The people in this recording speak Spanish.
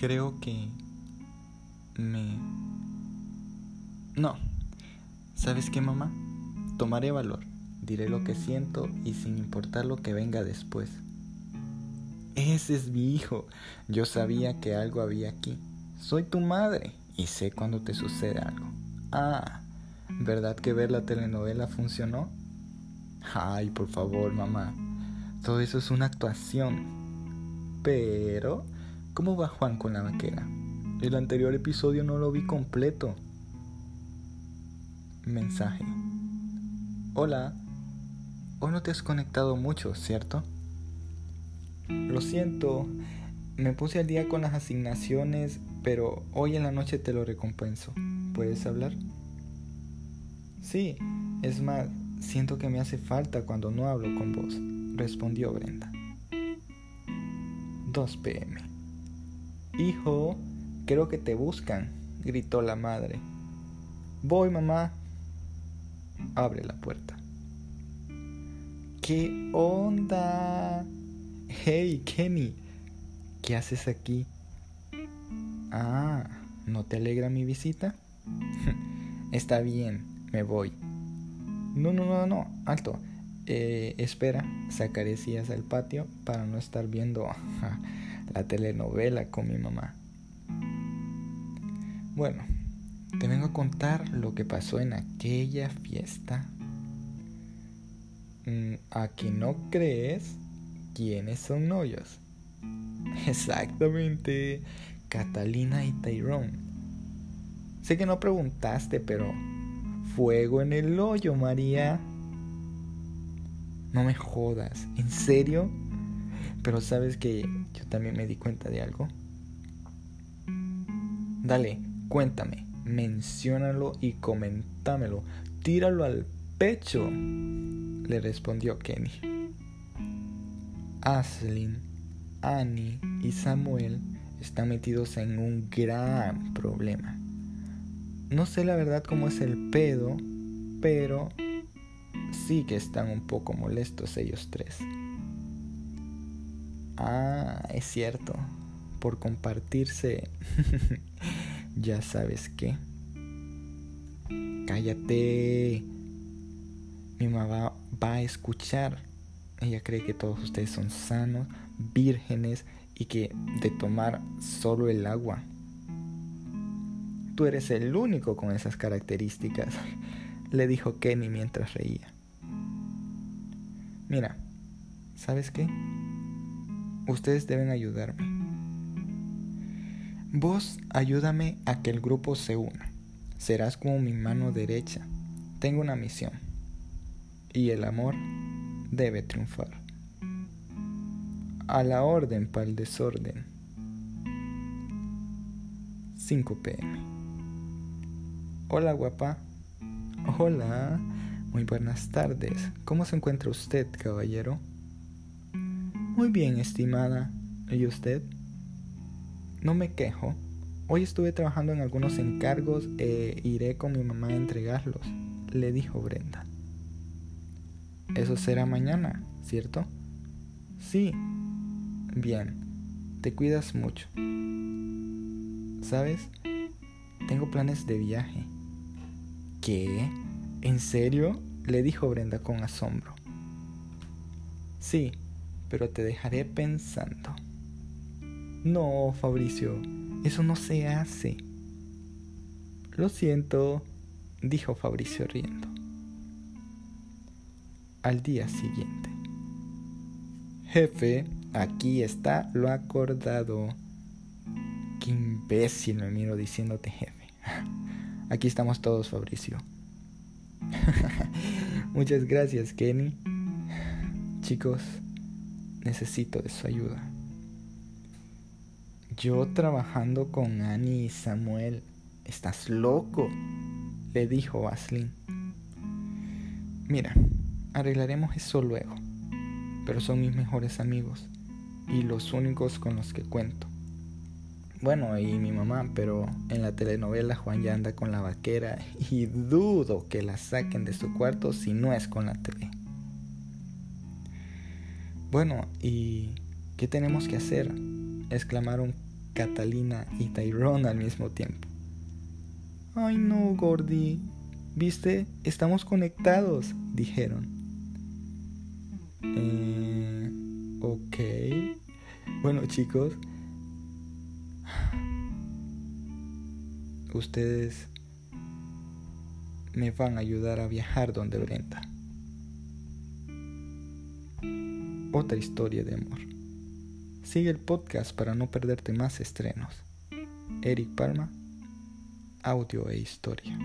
creo que me... No. ¿Sabes qué, mamá? Tomaré valor, diré lo que siento y sin importar lo que venga después. Ese es mi hijo. Yo sabía que algo había aquí. Soy tu madre y sé cuando te sucede algo. Ah, ¿verdad que ver la telenovela funcionó? Ay, por favor, mamá. Todo eso es una actuación. Pero, ¿cómo va Juan con la vaquera? El anterior episodio no lo vi completo. Mensaje. Hola. Hoy no te has conectado mucho, ¿cierto? Lo siento. Me puse al día con las asignaciones, pero hoy en la noche te lo recompenso. ¿Puedes hablar? Sí, es más, siento que me hace falta cuando no hablo con vos, respondió Brenda. 2 pm. Hijo, creo que te buscan, gritó la madre. Voy, mamá. Abre la puerta. ¿Qué onda? Hey, Kenny, ¿qué haces aquí? Ah, ¿no te alegra mi visita? Está bien, me voy. No, no, no, no, alto. Eh, espera, sacaré sillas al patio para no estar viendo la telenovela con mi mamá. Bueno, te vengo a contar lo que pasó en aquella fiesta. Mm, ¿A que no crees? ¿Quiénes son novios? Exactamente, Catalina y Tyrone. Sé que no preguntaste, pero fuego en el hoyo, María. No me jodas, ¿en serio? Pero sabes que yo también me di cuenta de algo. Dale, cuéntame, menciónalo y comentámelo. Tíralo al pecho, le respondió Kenny. Aslin, Annie y Samuel están metidos en un gran problema. No sé la verdad cómo es el pedo, pero sí que están un poco molestos ellos tres. Ah, es cierto, por compartirse, ya sabes qué. Cállate. Mi mamá va a escuchar. Ella cree que todos ustedes son sanos, vírgenes y que de tomar solo el agua. Tú eres el único con esas características, le dijo Kenny mientras reía. Mira, ¿sabes qué? Ustedes deben ayudarme. Vos ayúdame a que el grupo se una. Serás como mi mano derecha. Tengo una misión. Y el amor debe triunfar a la orden para el desorden. 5 pm. Hola guapa. Hola. Muy buenas tardes. ¿Cómo se encuentra usted, caballero? Muy bien, estimada. ¿Y usted? No me quejo. Hoy estuve trabajando en algunos encargos e iré con mi mamá a entregarlos, le dijo Brenda. Eso será mañana, ¿cierto? Sí, Bien, te cuidas mucho. ¿Sabes? Tengo planes de viaje. ¿Qué? ¿En serio? le dijo Brenda con asombro. Sí, pero te dejaré pensando. No, Fabricio, eso no se hace. Lo siento, dijo Fabricio riendo. Al día siguiente. Jefe, Aquí está lo acordado. Qué imbécil me miro diciéndote jefe. Aquí estamos todos, Fabricio. Muchas gracias, Kenny. Chicos, necesito de su ayuda. Yo trabajando con Annie y Samuel. Estás loco, le dijo Aslin. Mira, arreglaremos eso luego, pero son mis mejores amigos y los únicos con los que cuento. Bueno, y mi mamá, pero en la telenovela Juan ya anda con la vaquera y dudo que la saquen de su cuarto si no es con la tele. Bueno, ¿y qué tenemos que hacer? exclamaron Catalina y Tyrone al mismo tiempo. Ay no, Gordy. ¿Viste? Estamos conectados, dijeron. Eh, ok. Bueno chicos, ustedes me van a ayudar a viajar donde Brenta. Otra historia de amor. Sigue el podcast para no perderte más estrenos. Eric Palma, audio e historia.